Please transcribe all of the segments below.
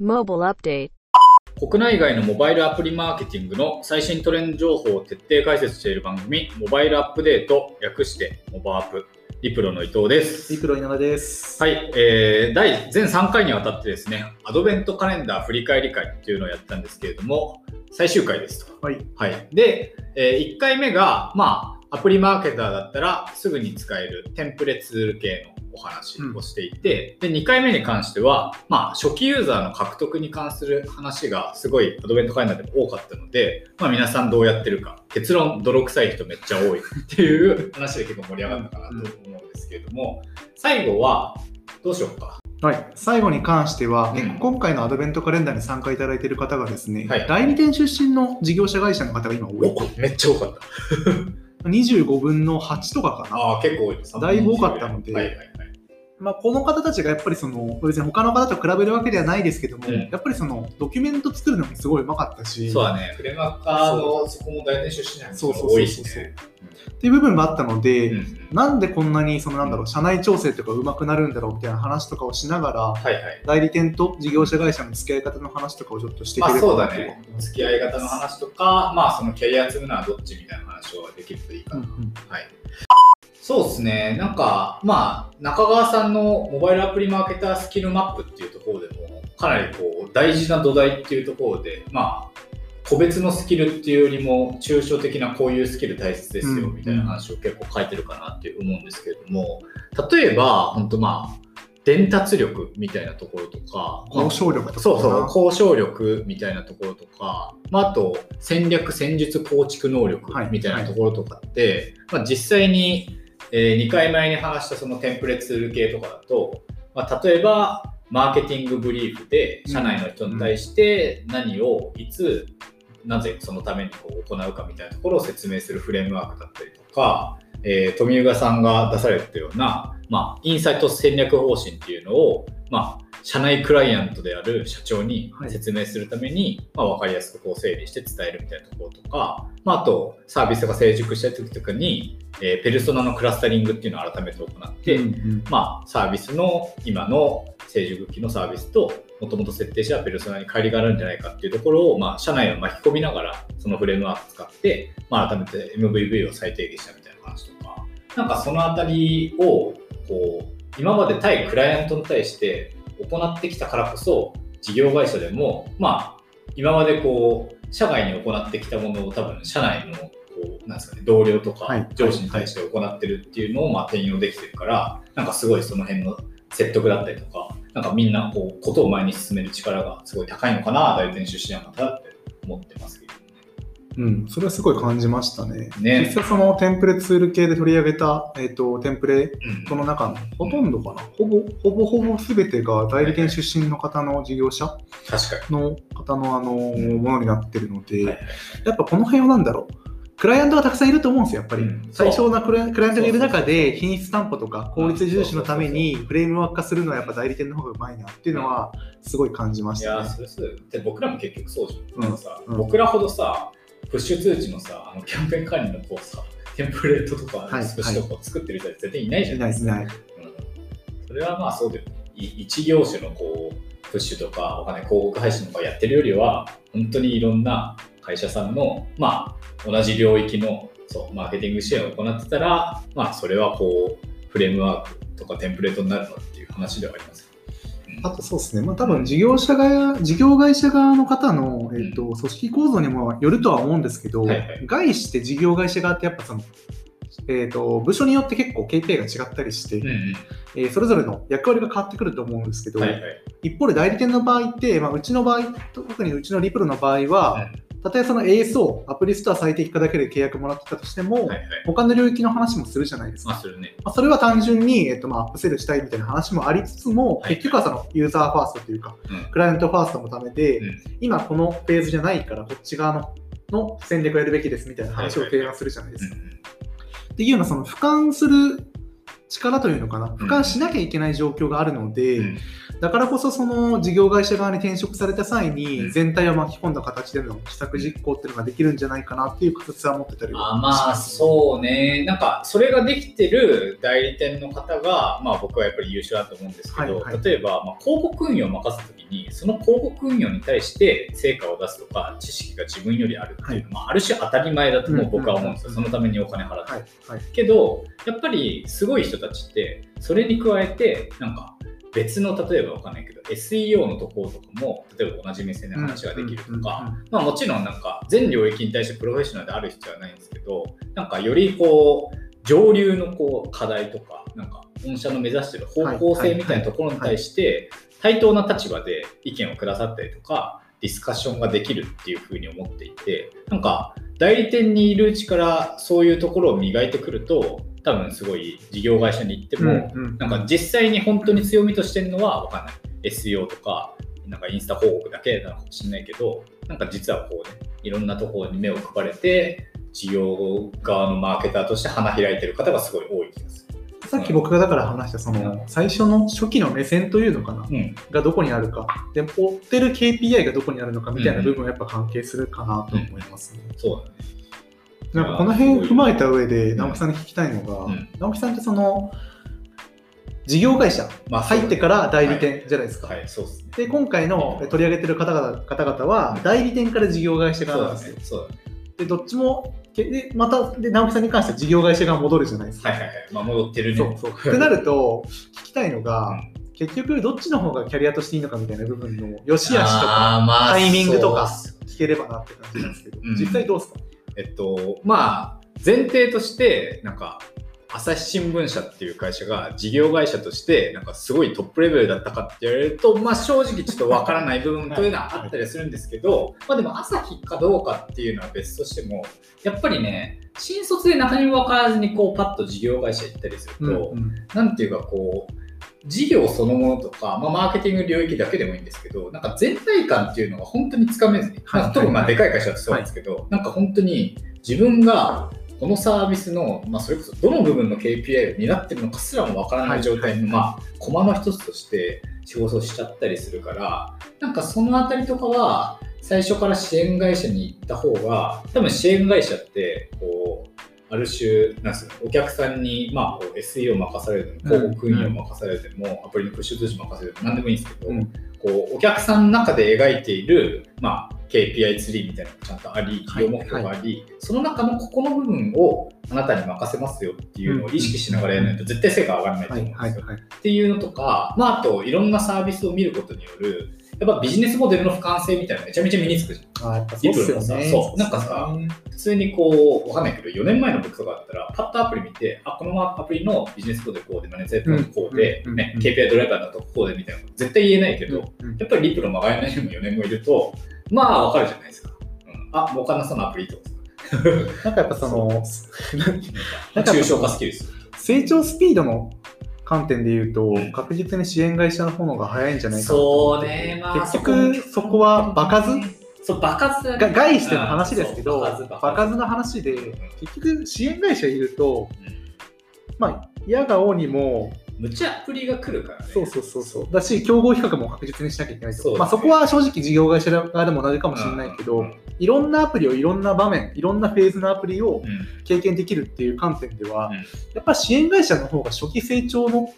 Mobile Update 国内外のモバイルアプリマーケティングの最新トレンド情報を徹底解説している番組、モバイルアップデート、略してモバアップ、リプロの伊藤です。リプロ稲田です。はい、えー、第全3回にわたってですね、アドベントカレンダー振り返り会っていうのをやったんですけれども、最終回ですと。はい。はい。で、え1回目が、まあ、アプリマーケターだったらすぐに使えるテンプレツール系のお話をしていて、で、2回目に関しては、まあ、初期ユーザーの獲得に関する話がすごいアドベントカレンダーでも多かったので、まあ、皆さんどうやってるか、結論、泥臭い人めっちゃ多いっていう話で結構盛り上がったかなと思うんですけれども、最後は、どうしようか。はい。最後に関しては、うん今回のアドベントカレンダーに参加いただいている方がですね、はい代理店出身の事業者会社の方が今多い。おめっちゃ多かった。25分の8とかかな。ああ、結構多いです。だいぶ多かったのではいはいはい。まあ、この方たちがやっぱりその、別に他の方と比べるわけではないですけども、うんやっぱりその、ドキュメント作るのもすごいうまかったし、そうだね、フレマッカーのそこも大体出身なんそうそうそうそう多いしね。っていう部分もあったので、うんなんでこんなにそのなんだろう社内調整とかうまくなるんだろうみたいな話とかをしながらはいはい。代理店と事業者会社の付き合い方の話とかをちょっとしていまあければそうだね。付き合い方の話とか、まあそのキャリア積むのはどっちみたいな話をできるといいかな。うんうんはい。そうですね。なんか、まあ、中川さんのモバイルアプリマーケタースキルマップっていうところでも、かなりこう、大事な土台っていうところで、まあ、個別のスキルっていうよりも、抽象的なこういうスキル大切ですよ、うん。みたいな話を結構書いてるかなって思うんですけれども、例えば、本当まあ、伝達力みたいなところとか、交渉力とかそうそう、交渉力みたいなところとか、まあ、あと戦略、戦術構築能力はいみたいなところとかって、まあ、実際に、え2回前に話したそのテンプレツール系とかだと、まあ、例えばマーケティングブリーフで社内の人に対して何をいつ、なぜそのためにこう行うかみたいなところを説明するフレームワークだったりとか、えー富岡さんが出されたような、まあ、インサイト戦略方針っていうのを、まあ、社内クライアントである社長に説明するために、まあ、分かりやすくこう整理して伝えるみたいなところとか、まあ、あとサービスが成熟した時とかに、えーペルソナのクラスタリングっていうのを改めて行って、うんうん。まあ、サービスの今の成熟期のサービスともともと設定したペルソナに乖離があるんじゃないかっていうところを、まあ、社内を巻き込みながらそのフレームワーク使って、まあ、改めて MVV を再定義したみたいな話とかなんかそのあたりをこう今まで対クライアントに対して行ってきたからこそ事業会社でも、まあ、今までこう社外に行ってきたものを多分社内のこうなんですかね、同僚とかはい上司に対して行ってるっていうのをまあ転用できてるから、なんかすごいその辺の説得だったりとか、なんかみんなこうことを前に進める力がすごい高いのかな、代理店出身なのかなって思ってますけどね。うん、それはすごい感じましたね。ね。実際そのテンプレツール系で取り上げた、えっとテンプレうん。この中のほとんどかな、ほぼほぼほぼ全てが代理店出身の方の事業者の方のあのん。ものになってるので、やっぱこの辺はなんだろう。クライアントがたくさんいると思うんですよ、やっぱり。うん。最小なクライアントがいる中で、品質担保とか効率重視のためにフレームワーク化するのはやっぱ代理店の方がうまいなっていうのは、すごい感じまいしたね。やーそれそうで僕らも結局そうじゃん。うん。僕らほどさ、プッシュ通知のさ、あのキャンペーン管理のこうさ、テンプレートとか、はいスプッシュとかを作ってる人は絶対いないじゃいないですか。ない。うんそれはまあそうだよね。い一業種のこうプッシュとかお金広告配信とかやってるよりは、本当にいろんな会社さんの、まあ、同じ領域のそうマーケティング支援を行ってたら、まあ、それはこうフレームワークとかテンプレートになるのっていう話ではあります。うんあとそうですね、まあ、多分事業者側、事業会社側の方の、えっと組織構造にもよるとは思うんですけど、はいはい。外資って事業会社側ってやっぱその、えっと部署によって結構 KPI が違ったりして、うんうん。えーそれぞれの役割が変わってくると思うんですけど、はいはい。一方で代理店の場合って、まあ、うちの場合、特にうちのリプロの場合は、たとえその ASO、アプリストア最適化だけで契約もらってたとしても、はいはい。他の領域の話もするじゃないですか。まあ、するね。まあ、それは単純に、えっと、まあアップセルしたいみたいな話もありつつも、はい結局はそのユーザーファーストというか、うんクライアントファーストのためで、うん今このフェーズじゃないから、こっち側のの戦略をやるべきですみたいな話を提案するじゃないですか。っていうような、その俯瞰する力というのかな、俯瞰しなきゃいけない状況があるので、うんだからこそその事業会社側に転職された際うにん。全体を巻き込んだ形での施策実行っていうのができるんじゃないかなっていう形は持ってたりはあまあそうね、なんかそれができてる代理店の方が、まあ、僕はやっぱり優秀だと思うんですけど、はいはい。例えば、まあ、広告運用を任せたときに、その広告運用に対して成果を出すとか、知識が自分よりあるっていうのは、まあ、ある種当たり前だとも僕は思うんですよ、うん。そのためにお金払って。はいはい。けど、やっぱりすごい人たちって、それに加えて、なんか別の、例えばわかんないけど、SEO のところとかも、例えば同じ目線で話ができるとか、まあ、もちろんなんか全領域に対してプロフェッショナルである必要はないんですけどなんかよりこう上流のこう課題とかなんか御社の目指してる方向性みたいなところに対して対等な立場で意見をくださったりとかディスカッションができるっていうふうに思っていてなんか代理店にいるうちからそういうところを磨いてくると多分すごい事業会社に行っても、うんうんなんか実際に本当に強みとしてるのは分かんない。SEO とかなんかインスタ広告だけなのかもしれないけどなんか実はこうねいろんなところに目を配れて事業側のマーケターとして花開いてる方がすごい多い気がする。さっき僕がだから話したその最初の初期の目線というのかな？うん、がどこにあるか。で追ってる KPI がどこにあるのかみたいな部分はやっぱ関係するかなと思いますね。そうだね。なんかこの辺踏まえた上でうん直木さんに聞きたいのが、うん直木さんってその事業会社まあ入ってから代理店じゃないですか。はい、そうですね。で今回の取り上げてる方々方々は代理店から事業会社側なんですよ。そうだね。でどっちもけでまたで直木さんに関しては事業会社側戻るじゃないですか。はいはいはい。まあ戻ってるね。そうそうってなると聞きたいのが、うん結局どっちの方がキャリアとしていいのかみたいな部分の良し悪しとかタイミングとか聞ければなって感じなんですけど、うん実際どうですか？えっと、まあ、前提として、なんか、朝日新聞社っていう会社が事業会社として、なんかすごいトップレベルだったかって言われると、まあ正直ちょっとわからない部分というのはあったりはするんですけど、まあでも朝日かどうかっていうのは別としても、やっぱりね、新卒で中身も分からずにこうパッと事業会社行ったりすると、うん。なんていうかこう、事業そのものとか、まあ、マーケティング領域だけでもいいんですけど、なんか全体感っていうのが本当につかめずに、はいまあ、特にまあはいでかい会社だとそうなんですけど、なんか本当に自分がこのサービスの、まあ、それこそどの部分の KPI を担ってるのかすらもわからない状態の、はいまあ、コマの一つとして仕事をしちゃったりするから、なんかそのあたりとかは、最初から支援会社に行った方が、多分支援会社って、こう、ある種、なんすかお客さんに、まあ、SEO を任されるでも、広告運用を任されるでも、アプリのプッシュ通知任されるでも、何でもいいんですけど、うん。こうお客さんの中で描いている、まあ、KPI ツリーみたいなのがちゃんとあり、企業目標があり、その中のここの部分をあなたに任せますよっていうのを意識しながらやらないと絶対成果が上がらないとは思うんですよ。い。はい。はい。っていうのとか、まあ、あといろんなサービスを見ることによる、やっぱビジネスモデルの俯瞰性みたいなのめちゃめちゃ身につくじゃん。あーやっぱそうっすよね。そう。なんかさ普通にこう、わかんないけど、4年前の僕とかだったら、パッとアプリ見て、あ、このアプリのビジネスコードこうで、マネタイズこうで、うんねうん KPI ドライバーだとこうでみたいなの絶対言えないけど、やっぱりリプロまがいない人も4年後いると、まあわかるじゃないですか。うん、あ、儲かんなそうなアプリとかなんかやっぱその なんか抽象化スキルです。成長スピードの観点で言うとうん。確実に支援会社の方が早いんじゃないかなそうね、まあ、結局そこは場数？そう、場数だね。が外しての話ですけど場数の話で結局支援会社いるとまあ嫌が王にもむちゃアプリが来るからね。そうそうそうそう。だし競合比較も確実にしなきゃいけないと。ね。まあ、そこは正直事業会社側でも同じかもしれないけど、うんいろんなアプリをいろんな場面いろんなフェーズのアプリをうん経験できるっていう観点では、うんやっぱ支援会社の方が初期成長の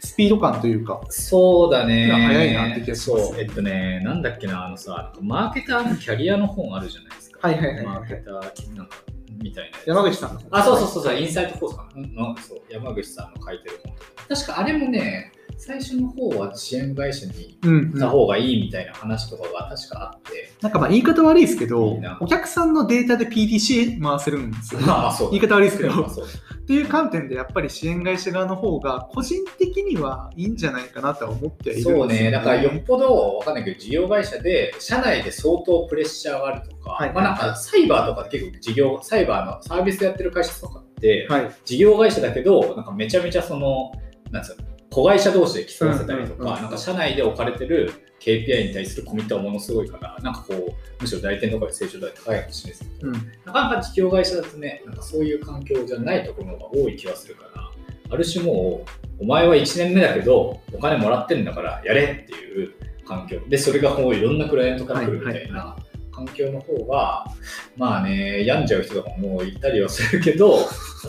スピード感というかそうだね。早いなって気がしますそう、えっとね、なんだっけな、あのさ、マーケターのキャリアの本あるじゃないですか。はいはいはいはいマーケター、なんか、みたいな。山口さんのあ、そうそうそうそう、インサイトコースかな。のそう山口さんの書いてる本。確かあれもね、最初の方は支援会社にうん、うん。行った方がいいみたいな話とかが確かあって、なんかまあ言い方悪いですけどお客さんのデータで PDC 回せるんですよ、まあまあそうだ 言い方悪いですけど。っていう観点でやっぱり支援会社側の方が個人的にはいいんじゃないかなとは思ってはいるんですよ、そうね、だからよっぽどわかんないけど、事業会社で社内で相当プレッシャーがあるとか、はいまあなんかサイバーとか結構事業、サイバーのサービスやってる会社とかって、はい。事業会社だけど、なんかめちゃめちゃその、なんつうの、子会社同士で競わせたりとか、なんか社内で置かれてる KPI に対するコミットはものすごいから、なんかこう、むしろ代理店とかで成長度合高いかもしれないですけど、うんなかなか事業会社だとね、なんかそういう環境じゃないところが多い気がするから、ある種もう、お前は1年目だけど、お金もらってんだからやれっていう環境。で、それがこういろんなクライアントから来るみたいな環境の方が、まあね、病んじゃう人とかもいたりはするけど、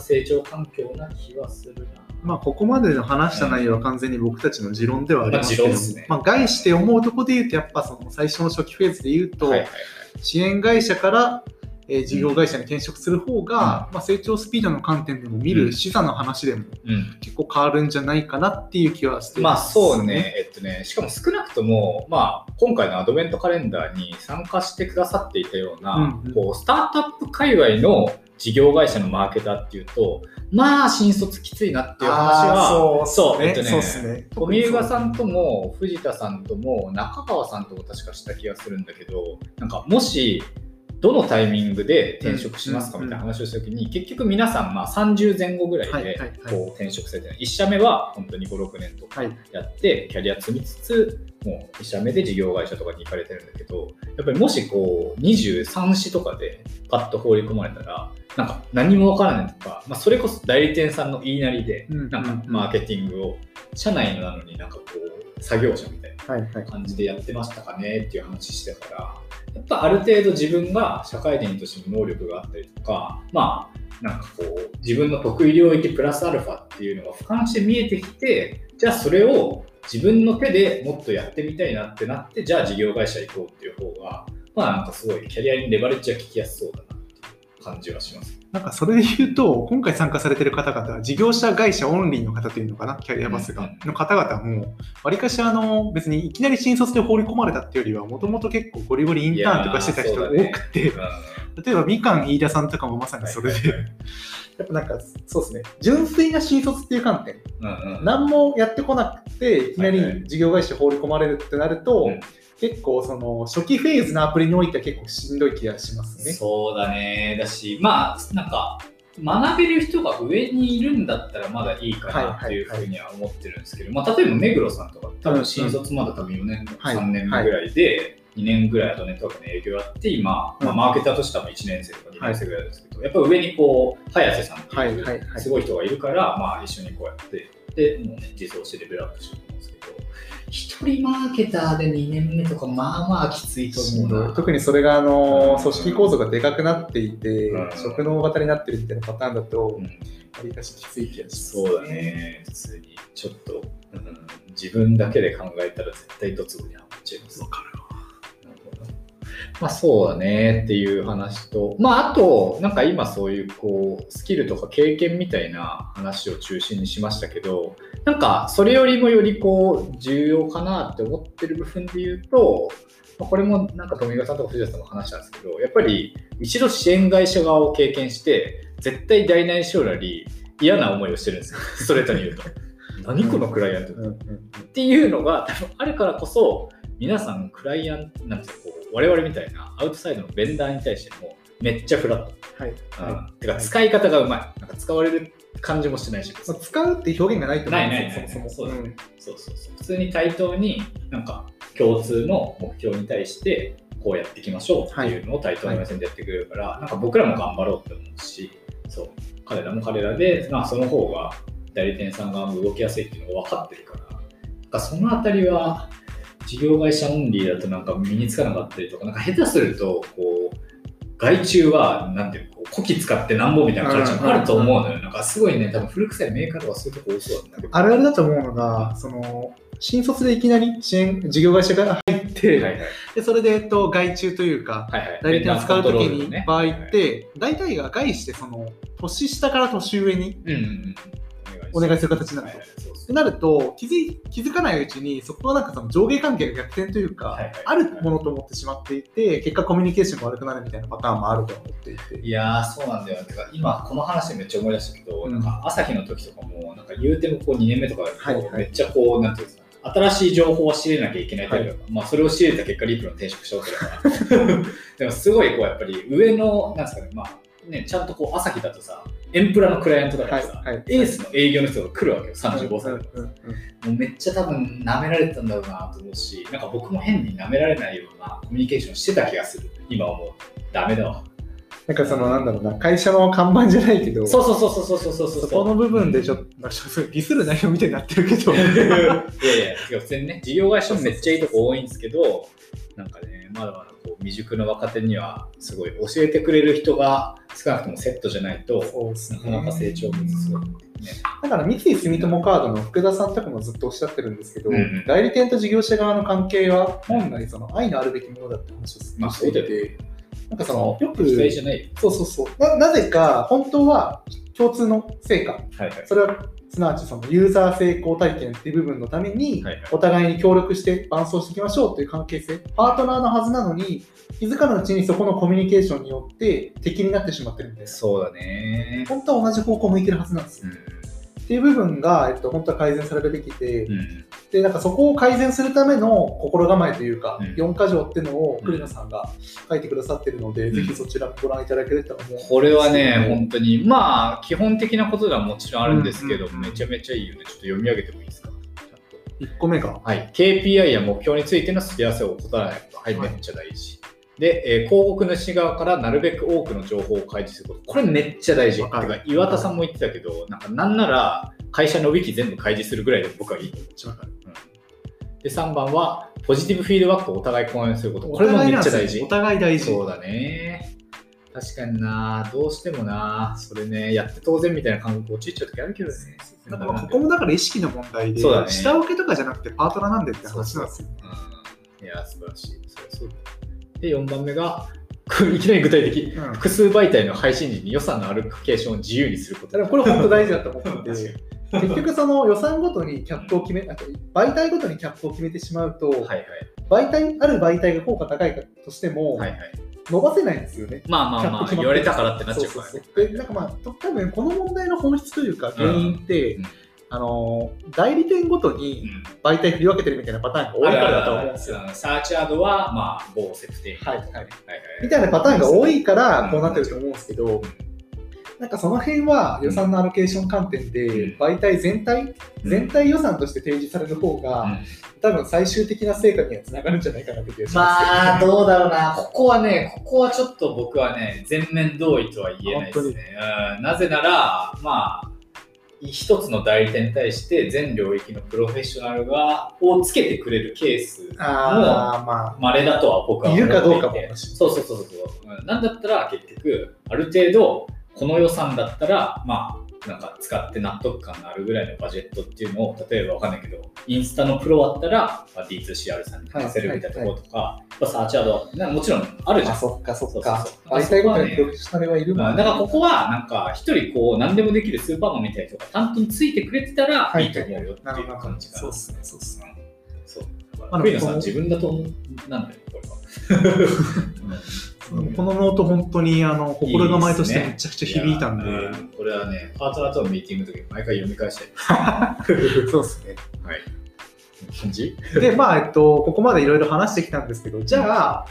成長環境な気はするな。まあ、ここまでの話した内容は完全に僕たちの持論ではありますけども、まあまあ、概して思うところで言うと、やっぱその最初の初期フェーズで言うと、はいはいはい。支援会社から、えー事業会社に転職する方が、まあ、成長スピードの観点でも見うん。る資産の話でもうん。結構変わるんじゃないかなっていう気はしてまあそうね、えっとね、しかも少なくとも、まあ、今回のアドベントカレンダーに参加してくださっていたような、うんうん。こうスタートアップ界隈の事業会社のマーケターっていうと、まあ、新卒きついなっていう話は、そうえっとねそうっすね。さんとも藤田さんとも中川さんとも確かした気がするんだけどなんかもしどのタイミングで転職しますかうんみたいな話をした時に結局皆さんまあ30前後ぐらいでこう転職されてる1社目は本当に56年とかはい。やってキャリア積みつつもう1社目で事業会社とかに行かれてるんだけどやっぱりもしこう23市とかでパッと放り込まれたらなんか何もわからないとか、まあ、それこそ代理店さんの言いなりでうんなんかマーケティングを社内なのになんかこう作業者みたいな。感じでやってましたかねっていう話してたからやっぱある程度自分が社会人としての能力があったりとかまあなんかこう自分の得意領域プラスアルファっていうのが俯瞰して見えてきてじゃあそれを自分の手でもっとやってみたいなってなってじゃあ事業会社行こうっていう方がまあなんかすごいキャリアにレバレッジは効きやすそうだ感じはします。なんかそれで言うと、今回参加されてる方々は、事業者会社オンリーの方というのかな、キャリアバスが、うんの方々も、わりかしあの、別にいきなり新卒で放り込まれたっていうよりは、もともと結構ゴリゴリインターンとかしてた人が多くて、例えばみかん飯田さんとかもまさにそれで、はいはいやっぱなんか、そうですね、純粋な新卒っていう観点、うんうん。何もやってこなくて、いきなはいはい。り事業会社放り込まれるってなると、うん結構その初期フェーズのアプリにおいては結構しんどい気がしますね。そうだね。だし、まあ、なんか、学べる人が上にいるんだったらまだいいかなっていうふうには思ってるんですけど、まあ、例えば目黒さんとか、多分新卒まだ多分4年、はい3年目ぐらいで、2年ぐらいアドネットワークの営業やって、今、まあ、うんマーケターとしては1年生とか2年生ぐらいですけど、やっぱ上にこう、早瀬さんってはいいうすごい人がいるから、まあ、一緒にこうやって、で、もうね、実装してレベルアップしてると思うんですけど、一人マーケターで2年目とか、まあまあきついと思うな。特にそれがあのうん組織構造がでかくなっていて、うん職能型になってるっていうパターンだと、うんわりかしきつい気がします。そうだね、普通に。ちょっと、うん自分だけで考えたら絶対ドツボにはまっちゃいます。わかるまあそうだねっていう話と、まああと、なんか今そういうこう、スキルとか経験みたいな話を中心にしましたけど、なんかそれよりもよりこう、重要かなって思ってる部分で言うと、まあこれもなんか富川さんとか藤田さんも話したんですけど、やっぱり一度支援会社側を経験して、絶対大なり小なり嫌な思いをしてるんですよ、ストレートに言うと。何このクライアントっていうのが多分あるからこそ皆さんクライアントなんていうかこう我々みたいなアウトサイドのベンダーに対してもめっちゃフラット、はい。うん。てか使い方がうまい。なんか使われる感じもしないし、まあ、使うって表現がないと思うんですよ、ないないないそもそも。そうだね。ん。そうそうそう。普通に対等になんか共通の目標に対してこうやっていきましょうっていうのを対等な目線でやってくれるから、なんか僕らも頑張ろうって思うしそう。彼らも彼らで、まあ、その方が代理店さん側も動きやすいっていうのが分かってるから。かそのあたりは事業会社オンリーだとなんか身につかなかったりとかなんか下手するとこう外注はなんていうのこう古希使ってなんぼみたいな感じもあると思うのよ、なんかすごい。ね多分古臭いメーカーとかそういうとこ多そうだけどあるあるだと思うのが、その新卒でいきなり支援事業会社から入って、はいはい。でそれで、えっと、外注というか、はいはい。代理店を使うときに場合って、大体が外してその年下から年上にうんうんうんお願いする形になると。ってなると気づい気づかないうちにそこはなんかその上下関係の逆転というか、はいはいあるものと思ってしまっていて結果コミュニケーションが悪くなるみたいなパターンもあると思っていて。いやーそうなんだよ。てか今この話めっちゃ思い出したけど、うん。なんか朝日の時とかもなんか言うてもこう2年目とかめっちゃこう、なんていうんですか新しい情報を仕入れなきゃいけないタイプだから、まあそれを仕入れた結果リプロの転職したわけだから でもすごいこうやっぱり上のなんですかねまあねちゃんとこう朝日だとさエンプラのクライアントだからさ、はいはいエースの営業の人が来るわけよ35歳とかうんうんうんもうめっちゃ多分舐められてたんだろうなと思うし、なんか僕も変に舐められないようなコミュニケーションしてた気がする。今思う。ダメだわ。なんかそのなんだろうな、会社の看板じゃないけど、そうそうそうそうそうそうそうそこの部分でちょっと、まあ、ちょっとディスる内容みたいになってるけど、いやいや、いや普通にね、事業会社もめっちゃいいとこ多いんですけど、なんかね、まだまだこう未熟の若手には、すごい教えてくれる人が少なくともセットじゃないと、なかなか成長物すごい。ね、だから三井住友カードの福田さんとかもずっとおっしゃってるんですけど、うんうん代理店と事業者側の関係は本来その愛のあるべきものだって話をずっまあとしていて、なんかそのよく期待じゃないよ。そうそうそうななぜか本当は共通の成果はいはい。それはすなわちそのユーザー成功体験っていう部分のためにお互いに協力して伴走していきましょうという関係性パートナーのはずなのに気づかぬうちにそこのコミュニケーションによって敵になってしまってるみたいなそうだね。本当は同じ方向向いてるはずなんですようん。っていう部分が、えっと、本当は改善されるべきで、うん。でなんかそこを改善するための心構えというか、うん4箇条っていうのをうん栗野さんが書いてくださってるので、んぜひそちらもご覧いただければと思うこれはね、本当に、まあ、基本的なことではもちろんあるんですけど、めちゃめちゃいいよね。ちょっと読み上げてもいいですか？ちゃんと1個目が、はい、KPI や目標についてのすり合わせを怠らないこと、はい、はいめっちゃ大事。で、えー広告主側からなるべく多くの情報を開示すること、これめっちゃ大事。てか岩田さんも言ってたけど、なんかなんなら会社のウィキ全部開示するぐらいで僕はいいと思う。わかるうんで、3番は、ポジティブフィードバックをお互い公演すること。これもめっちゃ大事お。互い大事。そうだね。確かにな、どうしてもな、それね、やって当然みたいな感覚陥っちゃう時あるけどね。だからここもだから意識の問題で、そうだね下請けとかじゃなくてパートナーなんでって話なんですよ。うんいや、素晴らしい。それそうで、4番目が、いきなり具体的。うん複数媒体の配信時に予算のアロケーションを自由にすること。これ本当大事だと思って確かにて、結局その予算ごとにキャップを決め、媒体ごとにキャップを決めてしまうと、はいはい。媒体、ある媒体が効果高いかとしても、はいはい。伸ばせないんですよね。まあまあまあ、言われたからってなっちゃうからねそうそうそうでなんかまあ、と多分この問題の本質というか、原因って、うんあの代理店ごとに媒体振り分けてるみたいなパターンが多いからだと思うんですよ。サーチアードは、まあ、某設定。はいはいはいはい。みたいなパターンが多いからうんこうなってると思うんですけど、なんかその辺は予算のアロケーション観点で、うん媒体全体、全体予算として提示される方が、うん多分最終的な成果にはつながるんじゃないかなって気がしますまあ、どうだろうな、ここはね、ここはちょっと僕はね、全面同意とは言えないですね。うんなぜなら、まあ、一つの代理店に対して全領域のプロフェッショナルがをつけてくれるケースもああ、まあ、稀だとは僕は思っていて。いるかどうかもそうそうそうそうそう、うんなんだったら結局ある程度この予算だったらまあなんか使って納得感があるぐらいのバジェットっていうのを例えばわかんないけどインスタのプロだったら、まあ、D2CR さんに任せるみたいなところとか、やっぱサーチャードなもちろんあるじゃあ、ん。そっかそっかそうそう。媒体ごとにプロフェッショナルはいるもんまあ、だからここはなんか一人こう何でもできるスーパーマンみたいな人が担当についてくれてたらはいいいと思うよっていう感じかな。そうっすねそうっすね。そう。だあのから、冬野さん自分だとなんだよ、これは。うんこのノート本当にあの心構えとしてめちゃくちゃ響いたんで、いやうんこれはね、パートナーとのミーティングの時に毎回読み返して。そうですね。はい。感じ？で、まあ、えっと、ここまでいろいろ話してきたんですけど、じゃあ、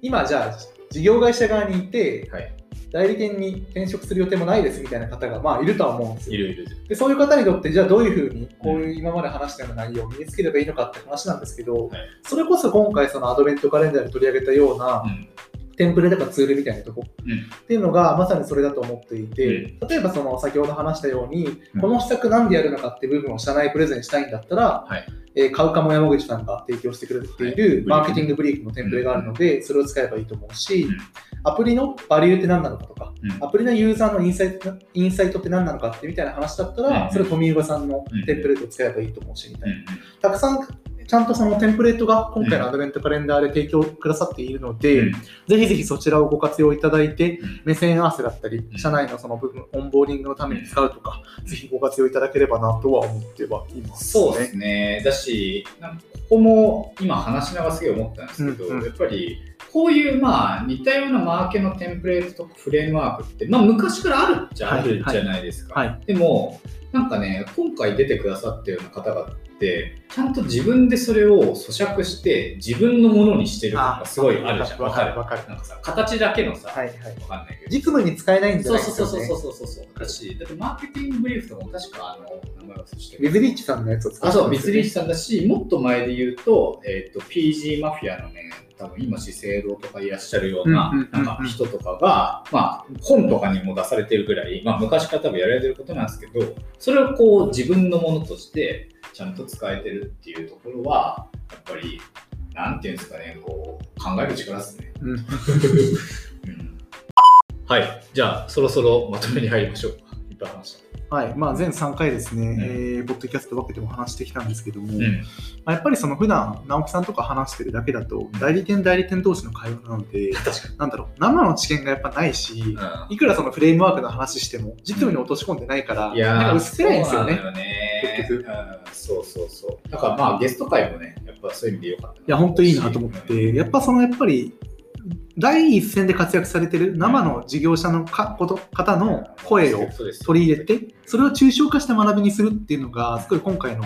今、じゃあ、事業会社側にいて、はい。代理店に転職する予定もないですみたいな方が、まあ、いるとは思うんですよ。いるいる。でそういう方にとって、じゃあどういうふうに、こういう今まで話したような内容を身につければいいのかって話なんですけど、はいそれこそ今回、そのアドベントカレンダーで取り上げたような、うん。テンプレとかツールみたいなとこ。うん。っていうのがまさにそれだと思っていて、例えばその先ほど話したように、うん。この施策なんでやるのかっていう部分を社内プレゼンしたいんだったら、はい。えー買うかも山口さんが提供してくれていはい。るマーケティングブリーフのテンプレがあるので、それを使えばいいと思うし、うん。アプリのバリューって何なのかとか、うん。アプリのユーザーのインサイトインサイトって何なのかってみたいな話だったら、うん。それ富岡さんのテンプレートを使えばいいと思うしみたいな。うん。たくさんちゃんとそのテンプレートが今回のアドベントカレンダーで提供くださっているので、うんぜひぜひそちらをご活用いただいて、うん目線合わせだったり、うん社内のその部分、オンボーディングのために使うとか、ぜひご活用いただければなとは思ってはいます、そうですね。だし、ここも今話しながらすげえ思ったんですけど、うんうんやっぱりこういうまあ似たようなマーケのテンプレートとかフレームワークって、まあ昔からあるっちゃあるじゃないですか。はい。でも、なんかね、今回出てくださったような方々って、ちゃんと自分でそれを咀嚼して、自分のものにしてるのがすごいあるじゃん。わかるわかる。なんかさ、形だけのさ、はいはい。わかんないけど。実務に使えないんじゃそうそうないですよね。そうそうそうそうそう。だし、だってマーケティングブリーフとかも確かあの、名前忘れしてウィズリーチさんのやつを使あ、そう、ビズリーチチさんだし、もっと前で言うと、えっ、と、PG マフィアのね、多分今資生堂とかいらっしゃるようななんか人とかが、まあ、本とかにも出されてるぐらい、まあ、昔から多分やられてることなんですけどそれをこう自分のものとしてちゃんと使えてるっていうところはやっぱりなんていうんですかねこう考える力ですね。うん うんはいじゃあそろそろまとめに入りましょうか。いっぱい話した。はい。まあ、全3回ですね、ん。えーポッドキャスト分けても話してきたんですけども、うん。まあ、やっぱりその普段直樹さんとか話してるだけだと代理店代理店同士の会話なので。なんだろう生の知見がやっぱないし、いくらそのフレームワークの話しても実務に落とし込んでないから、なんか薄っぺらいんですよね。結局。うん。そうそうそう。だからまあゲスト会もね、やっぱそういう意味でよかったな。いや、本当いいなと思って、やっぱそのやっぱり、第一線で活躍されてる生の事業者のかこと方の声を取り入れて、それを抽象化して学びにするっていうのが、すごい今回の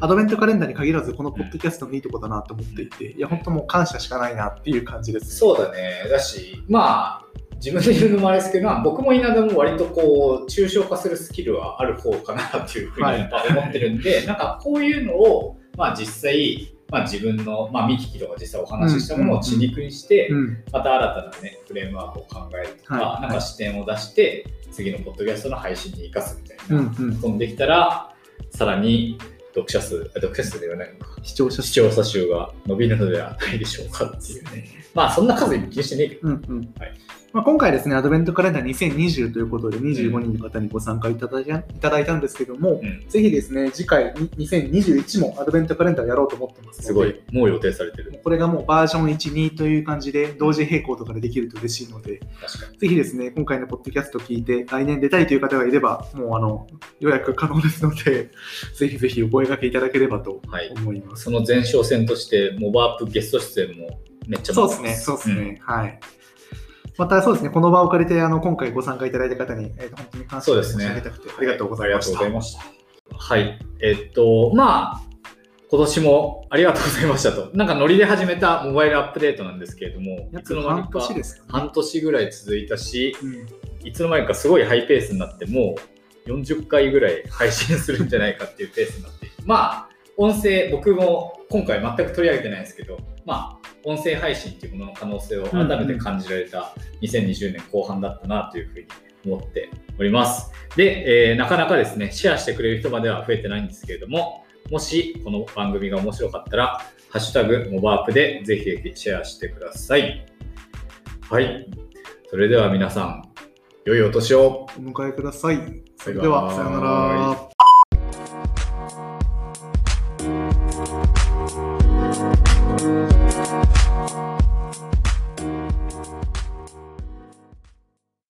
アドベントカレンダーに限らず、このポッドキャストのいいとこだなと思っていて、いや、本当もう感謝しかないなっていう感じです。そうだね。だし、まあ、自分で言うのもあれですけど、まあ、僕も稲田も割とこう、抽象化するスキルはある方かなっていうふうに思ってるんで、なんかこういうのを、まあ実際、まあ自分の、まあ見聞きとか実際お話ししたものを血肉にして、うん、また新たなね、フレームワークを考えるとか、はい。なんか視点を出して、次のポッドキャストの配信に生かすみたいな、うん、うん。飛んできたら、さらに読者数、あ読者数ではないのか、視聴者視聴者数が伸びるのではないでしょうかっていうね。まあそんな数気にしてねえけど。うんうん。はいまあ、今回ですね、アドベントカレンダー2020ということで、25人の方にご参加いただいたいただいたんですけども、うんぜひですね、次回に2021もアドベントカレンダーやろうと思ってますすごい、もう予定されてる。これがもうバージョン1、2という感じで、同時並行とかでできると嬉しいので。ぜひですね、今回のポッドキャストを聞いて、来年出たいという方がいれば、もうあの予約可能ですので、ぜひぜひお声掛けいただければとはい。思います。その前哨戦として、モバアップゲスト出演もめっちゃそうですね、そうですね、はい。またそうですね、この場を借りて、あの今回ご参加いただいた方に、えーと本当に感謝をそうですね申し上げたくて、ありがとうございました。ありがとうございました。はい。えっと、まあ、今年もありがとうございましたと。なんかノリで始めたモバイルアップデートなんですけれども、いつの間にか。半年ぐらい続いたし、うんいつの間にかすごいハイペースになって、もう40回ぐらい配信するんじゃないかっていうペースになって、まあ、音声、僕も今回全く取り上げてないんですけど、まあ、音声配信っていうものの可能性を改めて感じられた2020年後半だったなというふうに思っております。で、えーなかなかですね、シェアしてくれる人までは増えてないんですけれども、もしこの番組が面白かったら、ハッシュタグモバアップでぜひぜひシェアしてください。はい。それでは皆さん、良いお年を。お迎えください。それでは、さようなら。